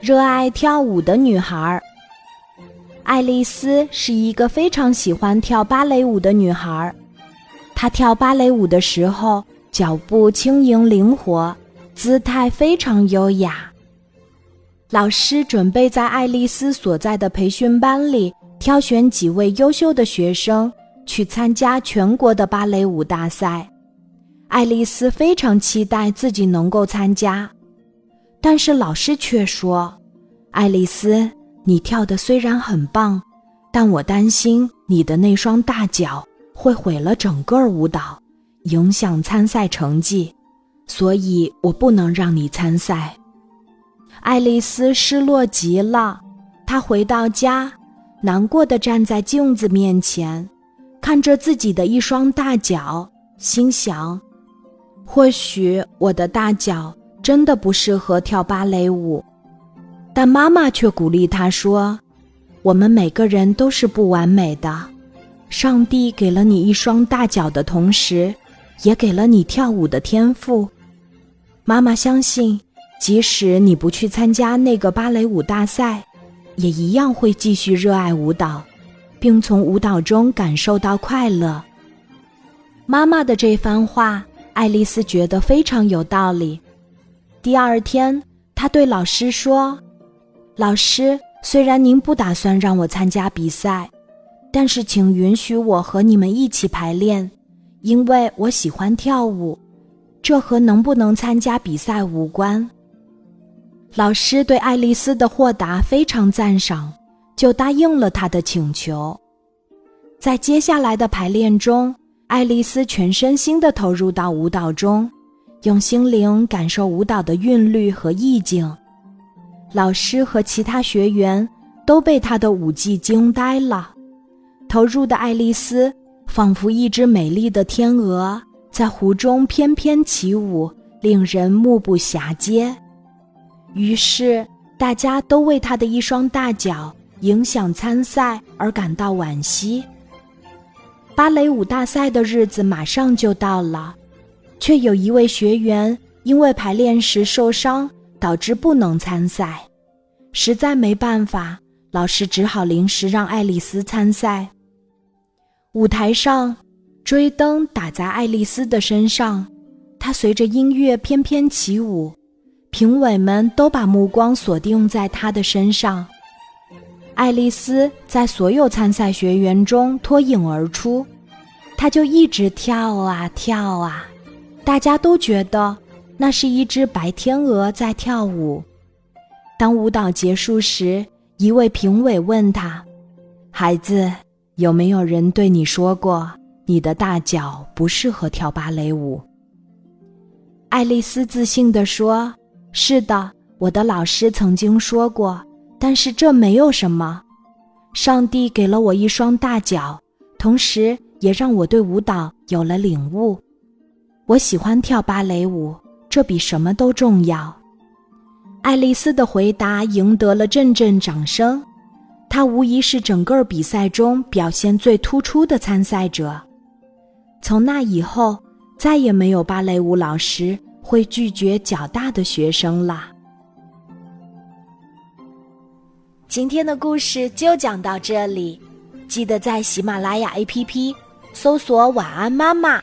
热爱跳舞的女孩。爱丽丝是一个非常喜欢跳芭蕾舞的女孩。她跳芭蕾舞的时候，脚步轻盈灵活，姿态非常优雅。老师准备在爱丽丝所在的培训班里挑选几位优秀的学生去参加全国的芭蕾舞大赛。爱丽丝非常期待自己能够参加，但是老师却说：“爱丽丝，你跳的虽然很棒，但我担心你的那双大脚会毁了整个舞蹈，影响参赛成绩，所以我不能让你参赛。”爱丽丝失落极了，她回到家，难过的站在镜子面前，看着自己的一双大脚，心想。或许我的大脚真的不适合跳芭蕾舞，但妈妈却鼓励她说：“我们每个人都是不完美的，上帝给了你一双大脚的同时，也给了你跳舞的天赋。妈妈相信，即使你不去参加那个芭蕾舞大赛，也一样会继续热爱舞蹈，并从舞蹈中感受到快乐。”妈妈的这番话。爱丽丝觉得非常有道理。第二天，他对老师说：“老师，虽然您不打算让我参加比赛，但是请允许我和你们一起排练，因为我喜欢跳舞。这和能不能参加比赛无关。”老师对爱丽丝的豁达非常赞赏，就答应了她的请求。在接下来的排练中。爱丽丝全身心地投入到舞蹈中，用心灵感受舞蹈的韵律和意境。老师和其他学员都被她的舞技惊呆了。投入的爱丽丝仿佛一只美丽的天鹅，在湖中翩翩起舞，令人目不暇接。于是，大家都为她的一双大脚影响参赛而感到惋惜。芭蕾舞大赛的日子马上就到了，却有一位学员因为排练时受伤，导致不能参赛。实在没办法，老师只好临时让爱丽丝参赛。舞台上，追灯打在爱丽丝的身上，她随着音乐翩翩起舞。评委们都把目光锁定在她的身上。爱丽丝在所有参赛学员中脱颖而出，她就一直跳啊跳啊，大家都觉得那是一只白天鹅在跳舞。当舞蹈结束时，一位评委问他：“孩子，有没有人对你说过你的大脚不适合跳芭蕾舞？”爱丽丝自信地说：“是的，我的老师曾经说过。”但是这没有什么，上帝给了我一双大脚，同时也让我对舞蹈有了领悟。我喜欢跳芭蕾舞，这比什么都重要。爱丽丝的回答赢得了阵阵掌声，她无疑是整个比赛中表现最突出的参赛者。从那以后，再也没有芭蕾舞老师会拒绝较大的学生了。今天的故事就讲到这里，记得在喜马拉雅 APP 搜索“晚安妈妈”，